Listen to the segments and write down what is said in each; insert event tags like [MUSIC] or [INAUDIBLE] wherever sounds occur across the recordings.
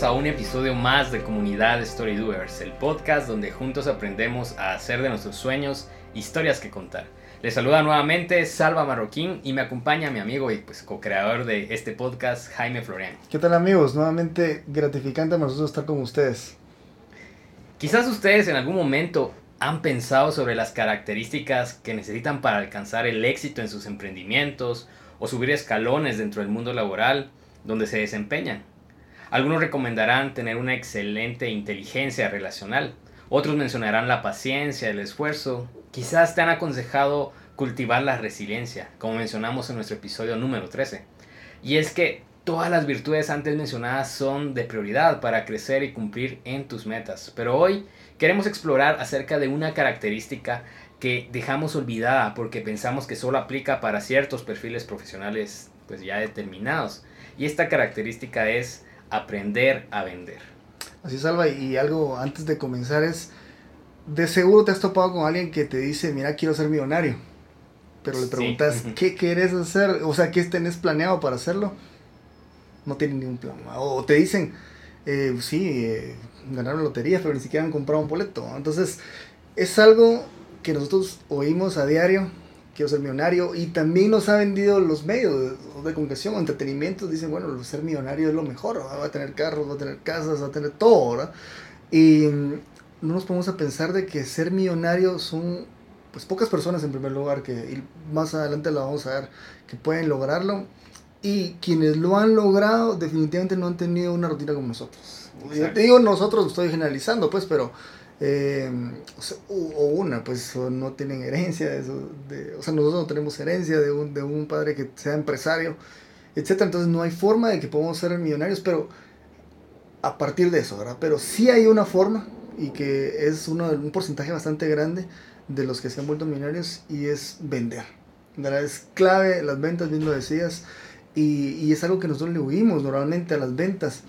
Bienvenidos a un episodio más de Comunidad Story Doers, el podcast donde juntos aprendemos a hacer de nuestros sueños historias que contar. Les saluda nuevamente Salva Marroquín y me acompaña mi amigo y pues co-creador de este podcast, Jaime Florian. ¿Qué tal amigos? Nuevamente gratificante para nosotros estar con ustedes. Quizás ustedes en algún momento han pensado sobre las características que necesitan para alcanzar el éxito en sus emprendimientos o subir escalones dentro del mundo laboral donde se desempeñan. Algunos recomendarán tener una excelente inteligencia relacional, otros mencionarán la paciencia, el esfuerzo, quizás te han aconsejado cultivar la resiliencia, como mencionamos en nuestro episodio número 13. Y es que todas las virtudes antes mencionadas son de prioridad para crecer y cumplir en tus metas, pero hoy queremos explorar acerca de una característica que dejamos olvidada porque pensamos que solo aplica para ciertos perfiles profesionales pues ya determinados. Y esta característica es aprender a vender. Así es, Alba, y algo antes de comenzar es, de seguro te has topado con alguien que te dice, mira, quiero ser millonario, pero le preguntas, ¿qué quieres hacer? O sea, ¿qué tenés planeado para hacerlo? No tienen ningún plan. O te dicen, eh, sí, eh, ganaron lotería, pero ni siquiera han comprado un boleto. Entonces, es algo que nosotros oímos a diario, quiero ser millonario, y también nos ha vendido los medios de, comunicación entretenimiento, dicen, bueno, ser millonario es lo mejor, va a tener carros, va a tener casas, va a tener todo, ¿verdad? Y mm, no nos ponemos a pensar de que ser millonario son, pues, pocas personas en primer lugar, que y más adelante lo vamos a ver, que pueden lograrlo, y quienes lo han logrado definitivamente no han tenido una rutina como nosotros. Yo te digo nosotros, estoy generalizando, pues, pero eh, o, o, una, pues no tienen herencia, de eso, de, o sea, nosotros no tenemos herencia de un, de un padre que sea empresario, etc. Entonces no hay forma de que podamos ser millonarios, pero a partir de eso, ¿verdad? Pero sí hay una forma y que es uno, un porcentaje bastante grande de los que se han vuelto millonarios y es vender. ¿verdad? Es clave las ventas, bien lo decías, y, y es algo que nosotros le huimos normalmente a las ventas.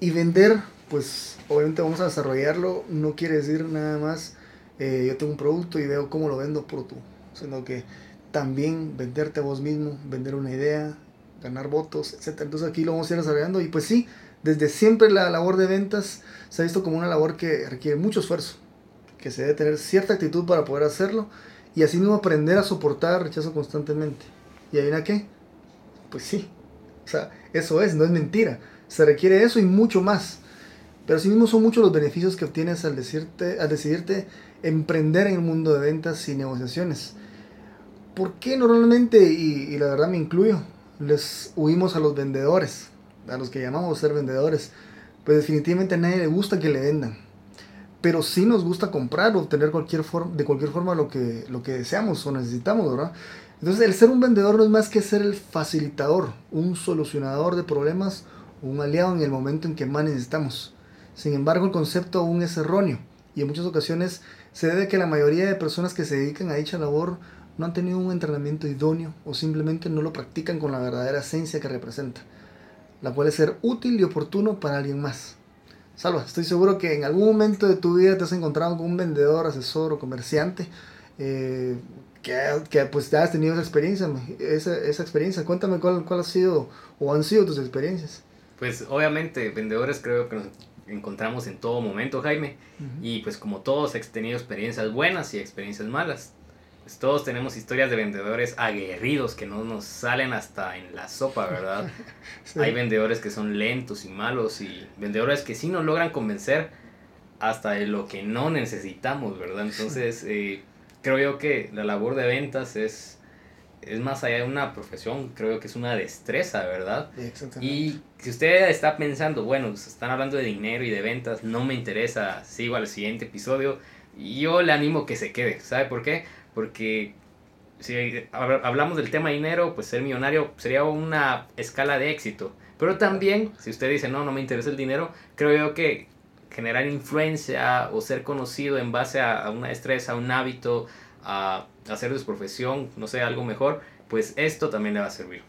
Y vender pues obviamente vamos a desarrollarlo, no quiere decir nada más eh, yo tengo un producto y veo cómo lo vendo por tú, sino que también venderte a vos mismo, vender una idea, ganar votos, etc. Entonces aquí lo vamos a ir desarrollando y pues sí, desde siempre la labor de ventas se ha visto como una labor que requiere mucho esfuerzo, que se debe tener cierta actitud para poder hacerlo y así mismo aprender a soportar rechazo constantemente. ¿Y ahí a qué? Pues sí, o sea, eso es, no es mentira. Se requiere eso y mucho más. Pero asimismo son muchos los beneficios que obtienes al, decirte, al decidirte emprender en el mundo de ventas y negociaciones. ¿Por qué normalmente, y, la verdad me incluyo, les huimos a los vendedores, a los que llamamos ser vendedores? Pues definitivamente a nadie le gusta que le vendan. Pero sí nos gusta comprar o obtener cualquier de cualquier forma lo que, lo que deseamos o necesitamos, ¿verdad? Entonces el ser un vendedor no es más que ser el facilitador, un solucionador de problemas, un aliado en el momento en que más necesitamos. Sin embargo, el concepto aún es erróneo y en muchas ocasiones se debe a que la mayoría de personas que se dedican a dicha labor no han tenido un entrenamiento idóneo o simplemente no lo practican con la verdadera esencia que representa, la cual es ser útil y oportuno para alguien más. Salva, estoy seguro que en algún momento de tu vida te has encontrado con un vendedor, asesor o comerciante eh, que, que, pues has tenido esa experiencia, esa, esa experiencia. Cuéntame cuál, cuál ha sido o han sido tus experiencias. Pues obviamente vendedores creo que nos encontramos en todo momento, Jaime. Uh -huh. Y pues como todos he tenido experiencias buenas y experiencias malas. Pues todos tenemos historias de vendedores aguerridos que no nos salen hasta en la sopa, ¿verdad? [LAUGHS] sí. Hay vendedores que son lentos y malos y vendedores que sí nos logran convencer hasta de lo que no necesitamos, ¿verdad? Entonces, eh, creo yo que la labor de ventas es es más allá de una profesión, creo que es una destreza, ¿verdad? Exactamente. Y si usted está pensando, bueno, están hablando de dinero y de ventas, no me interesa, sigo al siguiente episodio, yo le animo que se quede, ¿sabe por qué? Porque si hablamos del tema dinero, pues ser millonario sería una escala de éxito. Pero también, si usted dice, no, no me interesa el dinero, creo yo que generar influencia o ser conocido en base a, una destreza, a un hábito, a, hacer de su profesión, no sé, algo mejor, pues esto también le va a servir.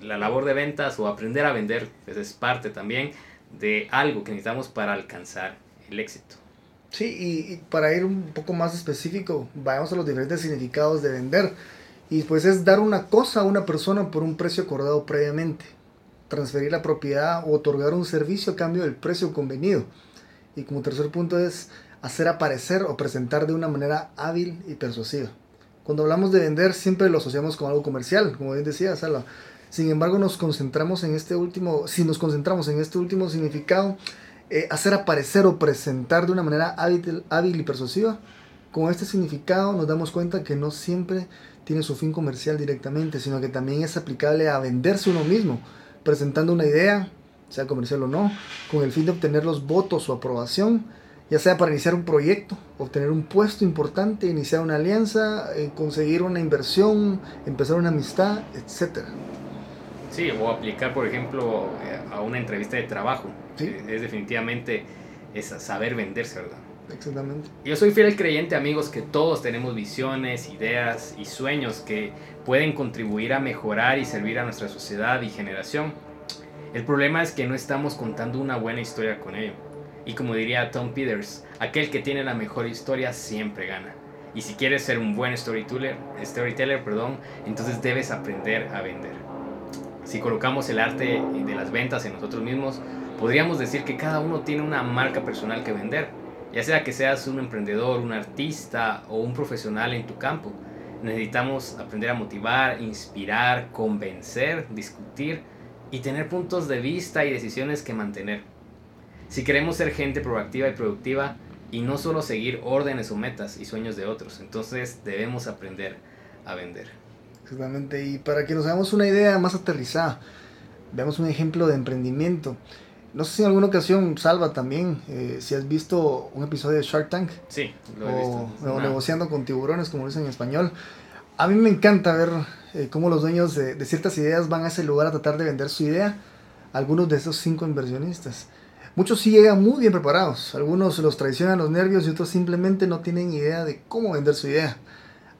La labor de ventas o aprender a vender pues es parte también de algo que necesitamos para alcanzar el éxito. Sí, y, para ir un poco más específico, vayamos a los diferentes significados de vender. Y pues es dar una cosa a una persona por un precio acordado previamente, transferir la propiedad o otorgar un servicio a cambio del precio convenido. Y como tercer punto es hacer aparecer o presentar de una manera hábil y persuasiva. Cuando hablamos de vender siempre lo asociamos con algo comercial, como bien decía Sala. Sin embargo, nos concentramos en este último, si nos concentramos en este último significado, eh, hacer aparecer o presentar de una manera hábil, hábil y persuasiva, con este significado nos damos cuenta que no siempre tiene su fin comercial directamente, sino que también es aplicable a venderse uno mismo, presentando una idea, sea comercial o no, con el fin de obtener los votos o aprobación, ya sea para iniciar un proyecto, obtener un puesto importante, iniciar una alianza, eh, conseguir una inversión, empezar una amistad, etc. Sí, o aplicar, por ejemplo, eh, a una entrevista de trabajo. Es definitivamente saber venderse, ¿verdad? Exactamente. Yo soy fiel creyente, amigos, que todos tenemos visiones, ideas y sueños que pueden contribuir a mejorar y servir a nuestra sociedad y generación. El problema es que no estamos contando una buena historia con ello. Y como diría Tom Peters, aquel que tiene la mejor historia siempre gana. Y si quieres ser un buen storyteller, storyteller perdón, entonces debes aprender a vender. Si colocamos el arte de las ventas en nosotros mismos, podríamos decir que cada uno tiene una marca personal que vender, ya sea que seas un emprendedor, un artista o un profesional en tu campo. Necesitamos aprender a motivar, inspirar, convencer, discutir y tener puntos de vista y decisiones que mantener. Si queremos ser gente proactiva y productiva y no solo seguir órdenes o metas y sueños de otros, entonces debemos aprender a vender. Exactamente, y para que nos hagamos una idea más aterrizada, veamos un ejemplo de emprendimiento. No sé si en alguna ocasión, Salva también, eh, si has visto un episodio de Shark Tank. Sí, lo he visto. O, negociando con tiburones, como dicen en español. A mí me encanta ver eh, cómo los dueños de, de, ciertas ideas van a ese lugar a tratar de vender su idea. Algunos de esos cinco inversionistas. Muchos sí llegan muy bien preparados. Algunos los traicionan los nervios y otros simplemente no tienen idea de cómo vender su idea.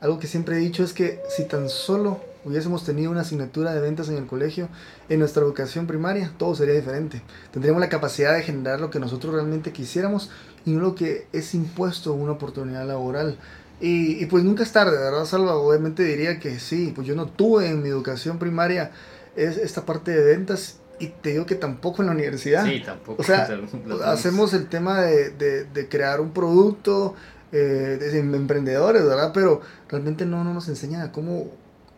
Algo que siempre he dicho es que si tan solo hubiésemos tenido una asignatura de ventas en el colegio, en nuestra educación primaria, todo sería diferente. Tendríamos la capacidad de generar lo que nosotros realmente quisiéramos y no lo que es impuesto una oportunidad laboral. Y, pues nunca es tarde, ¿verdad, Salva? Obviamente diría que sí, pues yo no tuve en mi educación primaria es esta parte de ventas y te digo que tampoco en la universidad. Sí, tampoco. O sea, [LAUGHS] hacemos el tema de, de, de crear un producto, eh, de emprendedores, ¿verdad? Pero realmente no, no nos enseñan a cómo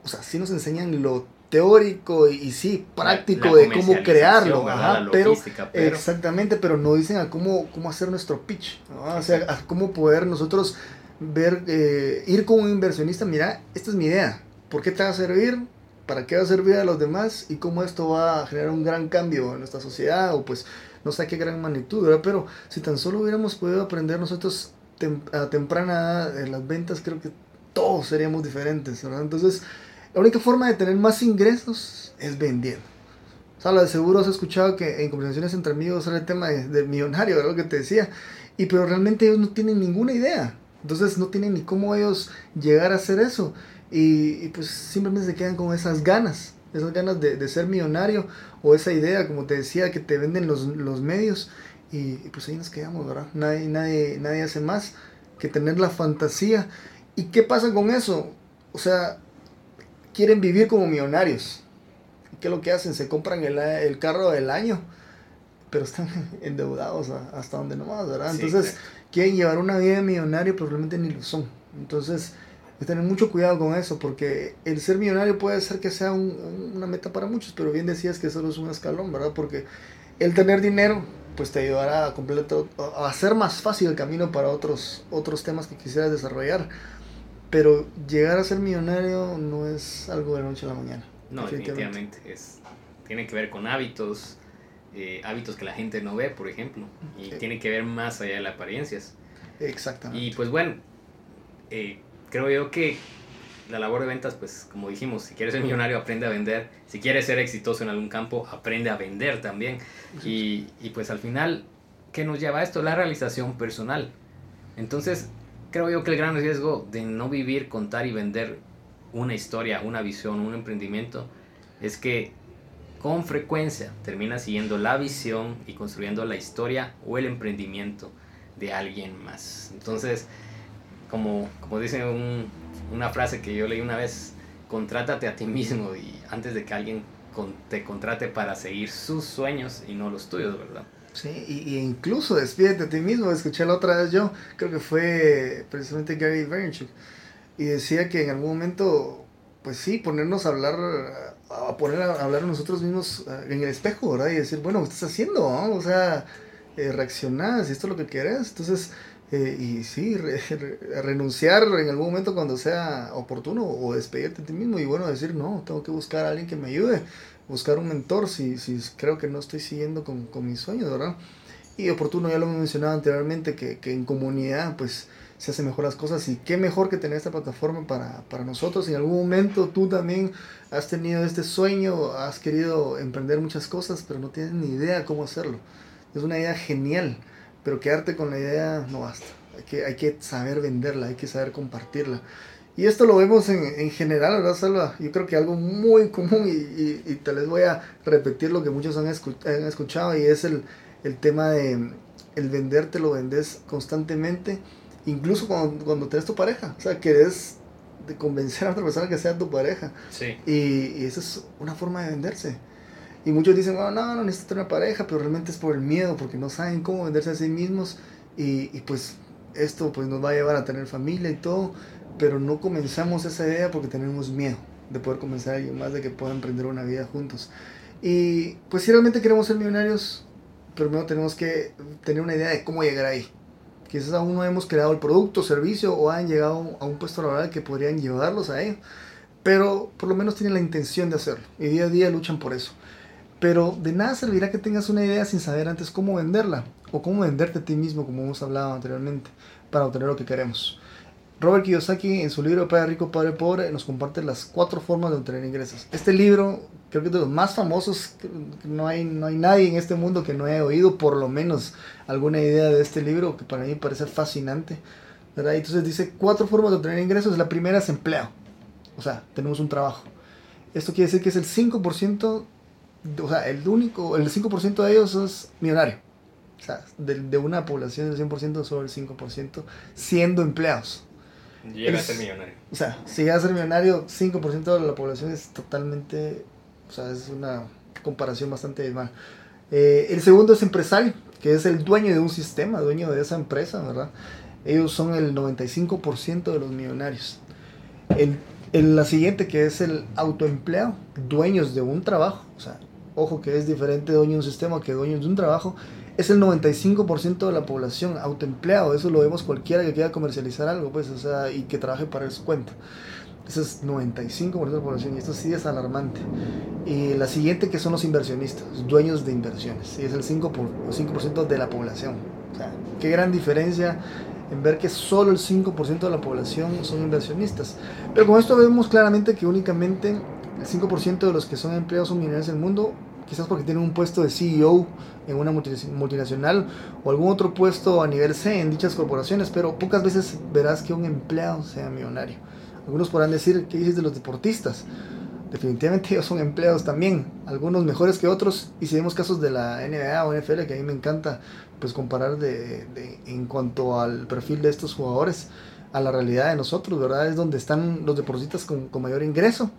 o sea, sí nos enseñan lo teórico y, sí práctico de cómo crearlo, pero, exactamente, pero no dicen a cómo, cómo hacer nuestro pitch, o sea, a cómo poder nosotros ver, eh, ir con un inversionista, mira, esta es mi idea, ¿por qué te va a servir? ¿Para qué va a servir a los demás? ¿Y cómo esto va a generar un gran cambio en nuestra sociedad? O pues no sé qué gran magnitud, ¿verdad? Pero si tan solo hubiéramos podido aprender nosotros a temprana en las ventas, creo que todos seríamos diferentes, ¿verdad? Entonces, la única forma de tener más ingresos es vendiendo. O sea, de seguro has escuchado que en conversaciones entre amigos era el tema de, millonario, era lo que te decía. Y pero realmente ellos no tienen ninguna idea. Entonces no tienen ni cómo ellos llegar a hacer eso. Y, pues simplemente se quedan con esas ganas. Esas ganas de, ser millonario. O esa idea, como te decía, que te venden los, medios. Y, pues ahí nos quedamos, ¿verdad? Nadie, nadie, nadie hace más que tener la fantasía. ¿Y qué pasa con eso? O sea, quieren vivir como millonarios. ¿Qué es lo que hacen? Se compran el, carro del año, pero están [LAUGHS] endeudados hasta donde no más, ¿verdad? Entonces, quieren llevar una vida de millonario, pero realmente ni lo son. Entonces, hay que tener mucho cuidado con eso, porque el ser millonario puede ser que sea una meta para muchos, pero bien decías que solo es un escalón, ¿verdad? Porque el tener dinero, pues te ayudará a, completo, a hacer más fácil el camino para otros, otros temas que quisieras desarrollar pero llegar a ser millonario no es algo de la noche a la mañana. No, definitivamente. Es, tiene que ver con hábitos, eh, hábitos que la gente no ve, por ejemplo, y tiene que ver más allá de las apariencias. Exactamente. Y pues bueno, eh, creo yo que la labor de ventas, pues como dijimos, si quieres ser millonario, aprende a vender. Si quieres ser exitoso en algún campo, aprende a vender también. Y, y pues al final, ¿qué nos lleva a esto? La realización personal. Entonces, creo yo que el gran riesgo de no vivir, contar y vender una historia, una visión, un emprendimiento, es que con frecuencia termina siguiendo la visión y construyendo la historia o el emprendimiento de alguien más. Entonces, como, como dice una frase que yo leí una vez, contrátate a ti mismo y antes de que alguien te contrate para seguir sus sueños y no los tuyos, ¿verdad? Sí, y, incluso despídete a ti mismo. Escuché la otra vez yo, creo que fue precisamente Gary Vaynerchuk, y decía que en algún momento, pues sí, ponernos a hablar, a poner a hablar nosotros mismos eh, en el espejo, ¿verdad? Y decir, bueno, ¿qué estás haciendo? O sea, eh, reaccionar, si esto es lo que quieres. Entonces, eh, y sí, renunciar en algún momento cuando sea oportuno o despedirte de ti mismo y bueno, decir, no, tengo que buscar a alguien que me ayude buscar un mentor si, si creo que no estoy siguiendo con, con mis sueños, ¿verdad? Y oportuno, ya lo he mencionado anteriormente, que, que, en comunidad pues se hacen mejor las cosas y qué mejor que tener esta plataforma para, para nosotros. En algún momento tú también has tenido este sueño, has querido emprender muchas cosas, pero no tienes ni idea cómo hacerlo. Es una idea genial, pero quedarte con la idea no basta. Hay que, hay que saber venderla, hay que saber compartirla. Y esto lo vemos en, en general, ¿verdad, Salva? Yo creo que algo muy común, y, y, te les voy a repetir lo que muchos han, han escuchado, y es el, el, tema de el vender, te lo vendes constantemente, incluso cuando, cuando tenés tu pareja. O sea, querés de convencer a otra persona que sea tu pareja. Sí. Y, y esa es una forma de venderse. Y muchos dicen, no, no necesito tener una pareja, pero realmente es por el miedo, porque no saben cómo venderse a sí mismos. Y, y pues esto pues nos va a llevar a tener familia y todo pero no comenzamos esa idea porque tenemos miedo de poder comenzar a alguien más, de que puedan emprender una vida juntos. Y pues si realmente queremos ser millonarios, primero tenemos que tener una idea de cómo llegar ahí. Quizás aún no hemos creado el producto, servicio o han llegado a un puesto laboral que podrían llevarlos a ello. Pero por lo menos tienen la intención de hacerlo y día a día luchan por eso. Pero de nada servirá que tengas una idea sin saber antes cómo venderla o cómo venderte a ti mismo, como hemos hablado anteriormente, para obtener lo que queremos. Robert Kiyosaki en su libro Padre Rico, Padre Pobre nos comparte las cuatro formas de obtener ingresos. Este libro creo que es de los más famosos, no hay, no hay nadie en este mundo que no haya oído por lo menos alguna idea de este libro, que para mí parece fascinante. ¿verdad? Entonces dice cuatro formas de obtener ingresos. La primera es empleo, o sea, tenemos un trabajo. Esto quiere decir que es el 5%, o sea, el único, el 5% de ellos es millonario. O sea, de, de una población del 100%, solo el 5% siendo empleados. Llega a ser millonario. O sea, si llega a ser millonario, 5% de la población es totalmente. O sea, es una comparación bastante mal. Eh, el segundo es empresario, que es el dueño de un sistema, dueño de esa empresa, ¿verdad? Ellos son el 95% de los millonarios. El, el, la siguiente, que es el autoempleado, dueños de un trabajo. O sea, ojo que es diferente dueño de un sistema que dueño de un trabajo es el 95% de la población autoempleado. Eso lo vemos cualquiera que quiera comercializar algo, pues, o sea, y que trabaje para su cuenta. Ese es 95% de la población y esto sí es alarmante. Y la siguiente que son los inversionistas, dueños de inversiones, y es el 5%, por, 5 de la población. O sea, qué gran diferencia en ver que solo el 5% de la población son inversionistas. Pero con esto vemos claramente que únicamente el 5% de los que son empleados son millonarios en el mundo quizás porque tienen un puesto de CEO en una multinacional o algún otro puesto a nivel C en dichas corporaciones, pero pocas veces verás que un empleado sea millonario. Algunos podrán decir, ¿qué dices de los deportistas? Definitivamente ellos son empleados también, algunos mejores que otros, y si vemos casos de la NBA o NFL, que a mí me encanta pues comparar de, de, en cuanto al perfil de estos jugadores a la realidad de nosotros, ¿verdad? Es donde están los deportistas con, con mayor ingreso.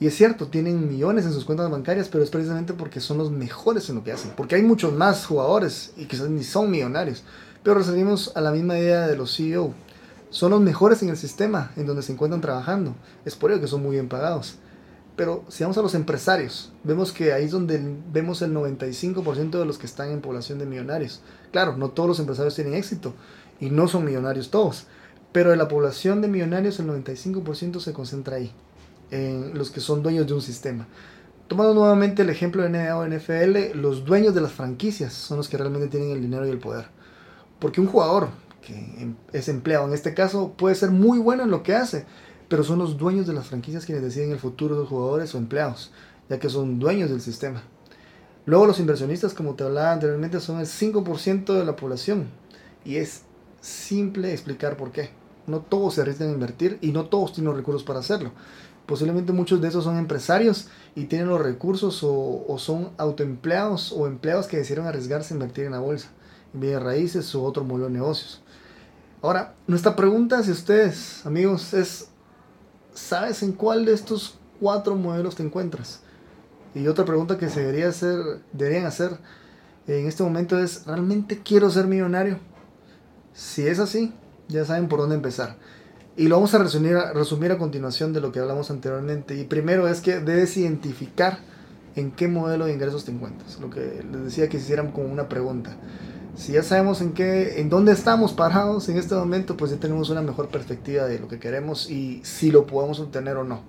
Y es cierto, tienen millones en sus cuentas bancarias, pero es precisamente porque son los mejores en lo que hacen. Porque hay muchos más jugadores y quizás ni son millonarios. Pero recibimos a la misma idea de los CEO. Son los mejores en el sistema en donde se encuentran trabajando. Es por ello que son muy bien pagados. Pero si vamos a los empresarios, vemos que ahí es donde vemos el 95% de los que están en población de millonarios. Claro, no todos los empresarios tienen éxito y no son millonarios todos Pero de la población de millonarios, el 95% se concentra ahí, en los que son dueños de un sistema. Tomando nuevamente el ejemplo de NBA o NFL, los dueños de las franquicias son los que realmente tienen el dinero y el poder. Porque un jugador que em, es empleado en este caso puede ser muy bueno en lo que hace, pero son los dueños de las franquicias quienes deciden el futuro de los jugadores o empleados, ya que son dueños del sistema. Luego los inversionistas, como te hablaba anteriormente, son el 5% de la población. Y es simple explicar por qué. No todos se arriesgan a invertir y no todos tienen los recursos para hacerlo. Posiblemente muchos de esos son empresarios y tienen los recursos o, son autoempleados o empleados que decidieron arriesgarse a invertir en la bolsa, en bienes raíces o otro modelo de negocios. Ahora, nuestra pregunta hacia ustedes, amigos, es, ¿sabes en cuál de estos cuatro modelos te encuentras? Y otra pregunta que se debería hacer, deberían hacer en este momento es, ¿realmente quiero ser millonario? Si es así, ya saben por dónde empezar. Y lo vamos a resumir, resumir a continuación de lo que hablamos anteriormente. Y primero es que debes identificar en qué modelo de ingresos te encuentras. Lo que les decía que hicieran como una pregunta. Si ya sabemos en qué, en dónde estamos parados en este momento, pues ya tenemos una mejor perspectiva de lo que queremos y si lo podemos obtener o no.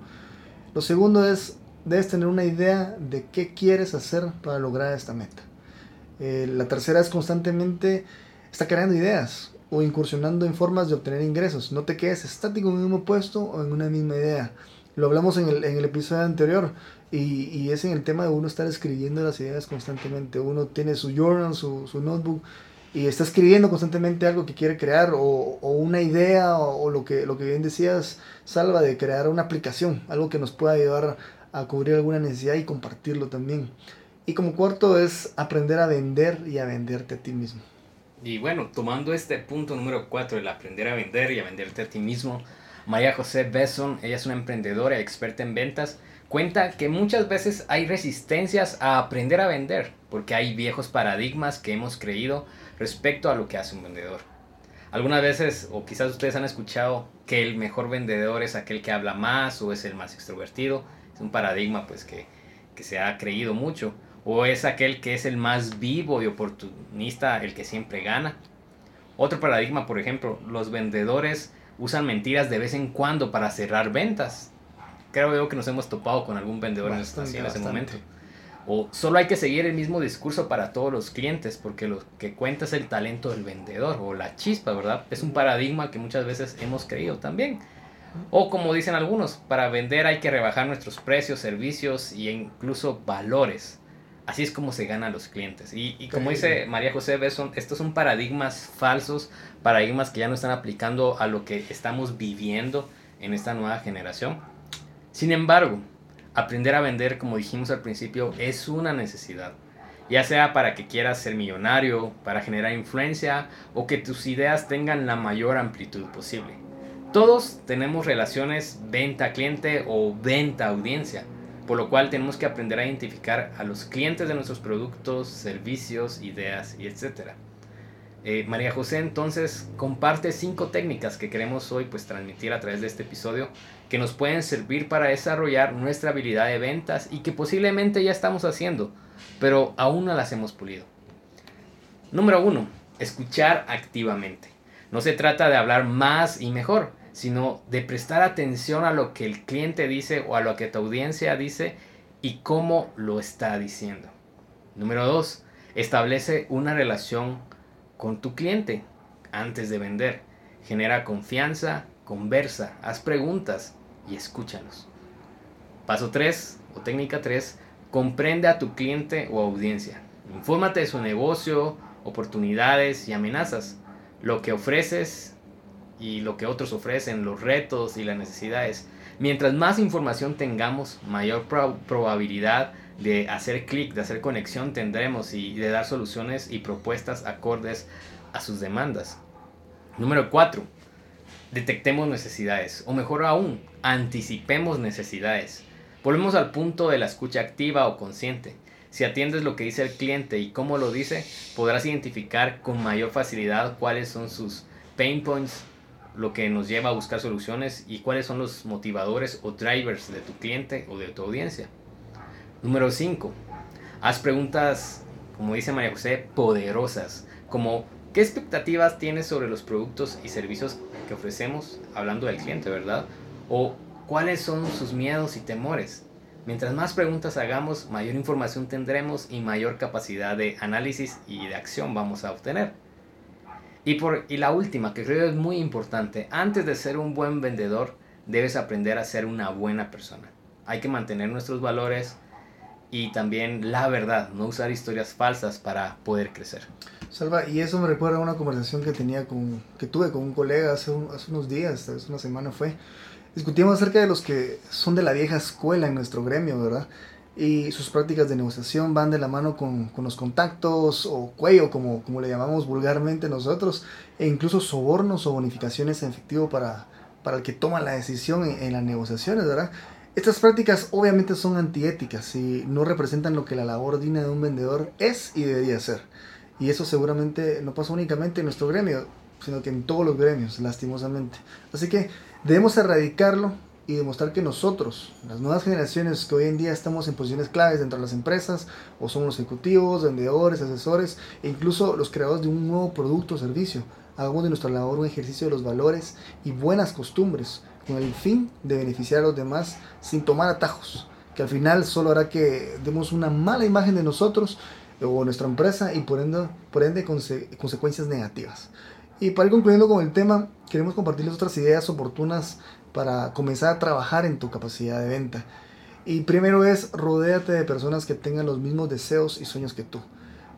Lo segundo es, debes tener una idea de qué quieres hacer para lograr esta meta. Eh, la tercera es constantemente está creando ideas o incursionando en formas de obtener ingresos. No te quedes estático en un mismo puesto o en una misma idea. Lo hablamos en el, en el episodio anterior y, y, es en el tema de uno estar escribiendo las ideas constantemente. Uno tiene su journal, su, su notebook y está escribiendo constantemente algo que quiere crear o, o una idea o, o, lo, que, lo que bien decías, Salva, de crear una aplicación, algo que nos pueda ayudar a cubrir alguna necesidad y compartirlo también. Y como cuarto es aprender a vender y a venderte a ti mismo. Y bueno, tomando este punto número 4, el aprender a vender y a venderte a ti mismo, María José Besson, ella es una emprendedora experta en ventas, cuenta que muchas veces hay resistencias a aprender a vender, porque hay viejos paradigmas que hemos creído respecto a lo que hace un vendedor. Algunas veces, o quizás ustedes han escuchado que el mejor vendedor es aquel que habla más o es el más extrovertido. Es un paradigma pues que, que se ha creído mucho o es aquel que es el más vivo y oportunista, el que siempre gana. Otro paradigma, por ejemplo, los vendedores usan mentiras de vez en cuando para cerrar ventas. Creo que nos hemos topado con algún vendedor en ese momento. O solo hay que seguir el mismo discurso para todos los clientes, porque lo que cuenta es el talento del vendedor o la chispa, ¿verdad? Es un paradigma que muchas veces hemos creído también. O como dicen algunos, para vender hay que rebajar nuestros precios, servicios e incluso valores. Así es como se ganan los clientes. Y, como dice María José Besson, estos son paradigmas falsos, paradigmas que ya no están aplicando a lo que estamos viviendo en esta nueva generación. Sin embargo, aprender a vender, como dijimos al principio, es una necesidad. Ya sea para que quieras ser millonario, para generar influencia o que tus ideas tengan la mayor amplitud posible. Todos tenemos relaciones venta-cliente o venta-audiencia por lo cual tenemos que aprender a identificar a los clientes de nuestros productos, servicios, ideas y etc. Eh, María José entonces comparte cinco técnicas que queremos hoy pues transmitir a través de este episodio que nos pueden servir para desarrollar nuestra habilidad de ventas y que posiblemente ya estamos haciendo, pero aún no las hemos pulido. Número uno, escuchar activamente. No se trata de hablar más y mejor, sino de prestar atención a lo que el cliente dice o a lo que tu audiencia dice y cómo lo está diciendo. Número dos, establece una relación con tu cliente antes de vender. Genera confianza, conversa, haz preguntas y escúchalos. Paso 3 o técnica 3, comprende a tu cliente o audiencia. Infórmate de su negocio, oportunidades y amenazas. Lo que ofreces y lo que otros ofrecen, los retos y las necesidades. Mientras más información tengamos, mayor probabilidad de hacer clic, de hacer conexión tendremos y de dar soluciones y propuestas acordes a sus demandas. Número 4. Detectemos necesidades, o mejor aún, anticipemos necesidades. Volvemos al punto de la escucha activa o consciente. Si atiendes lo que dice el cliente y cómo lo dice, podrás identificar con mayor facilidad cuáles son sus pain points, lo que nos lleva a buscar soluciones y cuáles son los motivadores o drivers de tu cliente o de tu audiencia. Número 5. Haz preguntas, como dice María José, poderosas, como ¿Qué expectativas tienes sobre los productos y servicios que ofrecemos, hablando del cliente, verdad? ¿O cuáles son sus miedos y temores? Mientras más preguntas hagamos, mayor información tendremos y mayor capacidad de análisis y de acción vamos a obtener. Y, por, y la última, que creo es muy importante, antes de ser un buen vendedor, debes aprender a ser una buena persona. Hay que mantener nuestros valores y también la verdad, no usar historias falsas para poder crecer. Salva, y eso me recuerda a una conversación que tenía con, que tuve con un colega hace, hace unos días, hace una semana fue. Discutimos acerca de los que son de la vieja escuela en nuestro gremio, ¿verdad? Y sus prácticas de negociación van de la mano con, con los contactos o cuello, como, como le llamamos vulgarmente nosotros, e incluso sobornos o bonificaciones en efectivo para, para el que toma la decisión en, en las negociaciones, ¿verdad? Estas prácticas obviamente son antiéticas y no representan lo que la labor digna de un vendedor es y debería ser. Y eso seguramente no pasa únicamente en nuestro gremio, sino que en todos los gremios, lastimosamente. Así que debemos erradicarlo y demostrar que nosotros, las nuevas generaciones que hoy en día estamos en posiciones claves dentro de las empresas, o somos los ejecutivos, vendedores, asesores, e incluso los creadores de un nuevo producto o servicio, hagamos de nuestra labor un ejercicio de los valores y buenas costumbres, con el fin de beneficiar a los demás sin tomar atajos, que al final solo hará que demos una mala imagen de nosotros o nuestra empresa y por ende, por ende consecuencias negativas. Y para ir concluyendo con el tema, queremos compartirles otras ideas oportunas para comenzar a trabajar en tu capacidad de venta. Y primero es, rodéate de personas que tengan los mismos deseos y sueños que tú,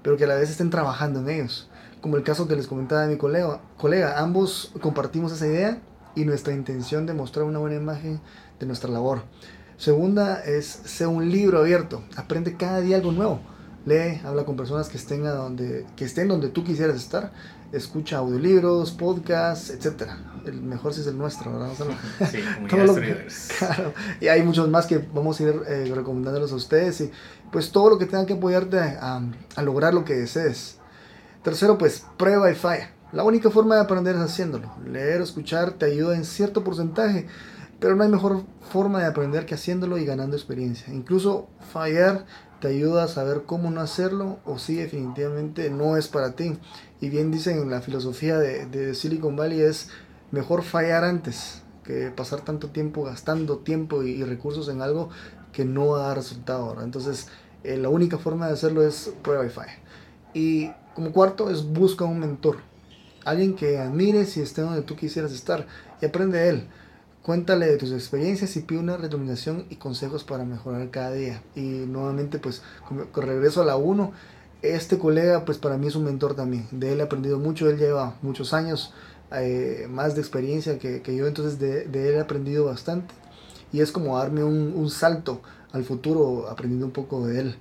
pero que a la vez estén trabajando en ellos. Como el caso que les comentaba mi colega, colega ambos compartimos esa idea y nuestra intención de mostrar una buena imagen de nuestra labor. Segunda es, sea un libro abierto, aprende cada día algo nuevo lee, habla con personas que estén, donde, que estén donde tú quisieras estar, escucha audiolibros, podcasts, etc. El mejor sí es el nuestro, ¿verdad? Sí, [LAUGHS] como claro, y hay muchos más que vamos a ir eh, recomendándolos a ustedes y pues todo lo que tenga que apoyarte a, a lograr lo que desees. Tercero, pues prueba y falla. La única forma de aprender es haciéndolo. Leer o escuchar te ayuda en cierto porcentaje, pero no hay mejor forma de aprender que haciéndolo y ganando experiencia. Incluso fallar te ayuda a saber cómo no hacerlo o si definitivamente no es para ti. Y bien dicen en la filosofía de, Silicon Valley es mejor fallar antes que pasar tanto tiempo gastando tiempo y, recursos en algo que no da resultado. Entonces eh, la única forma de hacerlo es prueba y falla. Y como cuarto es busca un mentor. Alguien que admires y esté donde tú quisieras estar y aprende de él. Cuéntale de tus experiencias y pide una recomendación y consejos para mejorar cada día. Y nuevamente, pues, con regreso a la 1, este colega, pues para mí es un mentor también. De él he aprendido mucho, él lleva muchos años eh, más de experiencia que, que yo, entonces de, de, él he aprendido bastante. Y es como darme un, un salto al futuro aprendiendo un poco de él.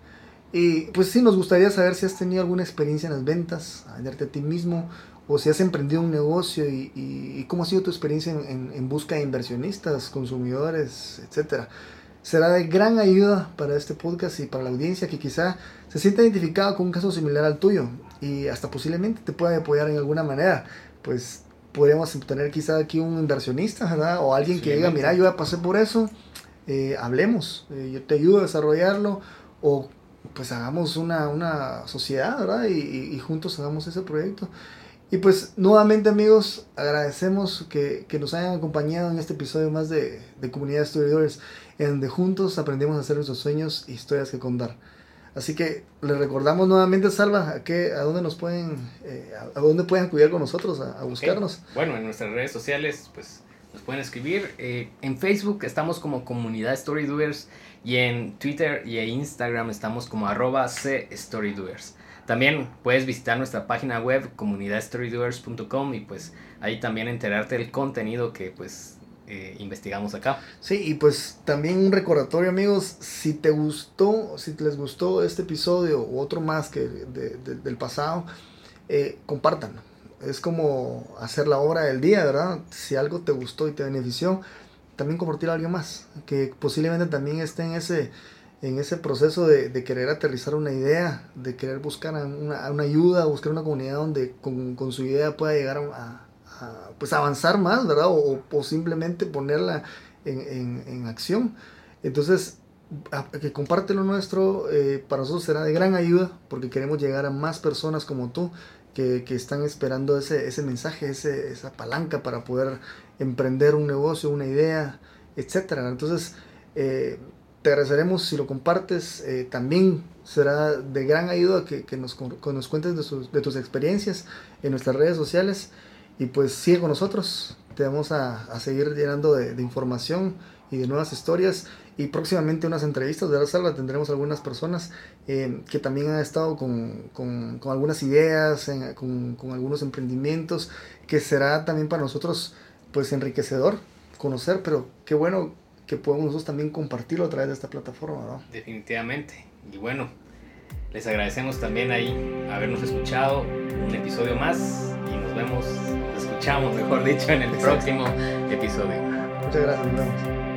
Y pues sí, nos gustaría saber si has tenido alguna experiencia en las ventas, a venderte a ti mismo, o si has emprendido un negocio y, cómo ha sido tu experiencia en, busca de inversionistas, consumidores, etcétera. Será de gran ayuda para este podcast y para la audiencia que quizá se sienta identificado con un caso similar al tuyo y hasta posiblemente te pueda apoyar en alguna manera. Pues podríamos tener quizá aquí un inversionista, ¿verdad? O alguien que diga, mira, yo ya pasé por eso, eh, hablemos, eh, yo te ayudo a desarrollarlo o pues hagamos una, una sociedad, ¿verdad? Y, y, y juntos hagamos ese proyecto. Y pues nuevamente amigos, agradecemos que, que, nos hayan acompañado en este episodio más de, de Comunidad Storydoers, en donde juntos aprendemos a hacer nuestros sueños e historias que contar. Así que les recordamos nuevamente, Salva, a, que, a dónde nos pueden, eh, a, dónde pueden acudir con nosotros, a, a buscarnos. Bueno, en nuestras redes sociales, pues nos pueden escribir. Eh, en Facebook estamos como Comunidad Storydoers y en Twitter y en Instagram estamos como arroba Storydoers. También puedes visitar nuestra página web comunidadstorydoers.com y pues ahí también enterarte del contenido que pues eh, investigamos acá. Sí, y pues también un recordatorio amigos, si te gustó, si les gustó este episodio u otro más que del pasado, eh. Es como hacer la obra del día, ¿verdad? Si algo te gustó y te benefició, también compartir a alguien más, que posiblemente también esté en ese en ese proceso de, querer aterrizar una idea, de querer buscar una, una ayuda, buscar una comunidad donde con, con su idea pueda llegar a, a, pues avanzar más, ¿verdad? O, o simplemente ponerla en, en, en, acción. Entonces, que comparte lo nuestro, eh, para nosotros será de gran ayuda porque queremos llegar a más personas como tú que, que están esperando ese, ese mensaje, ese, esa palanca para poder emprender un negocio, una idea, etc. Entonces, eh, te agradeceremos si lo compartes. Eh, también será de gran ayuda que, que nos, nos, cuentes de, de, tus experiencias en nuestras redes sociales. Y pues sigue con nosotros. Te vamos a, a seguir llenando de, de, información y de nuevas historias. Y próximamente unas entrevistas de la salva tendremos algunas personas eh, que también han estado con, con, con algunas ideas, en, con, con algunos emprendimientos, que será también para nosotros pues enriquecedor conocer, pero qué bueno que podemos nosotros también compartirlo a través de esta plataforma, ¿no? Definitivamente. Y bueno, les agradecemos también ahí habernos escuchado un episodio más y nos vemos, nos escuchamos, [LAUGHS] mejor dicho, en el próximo episodio. Muchas gracias, nos vemos.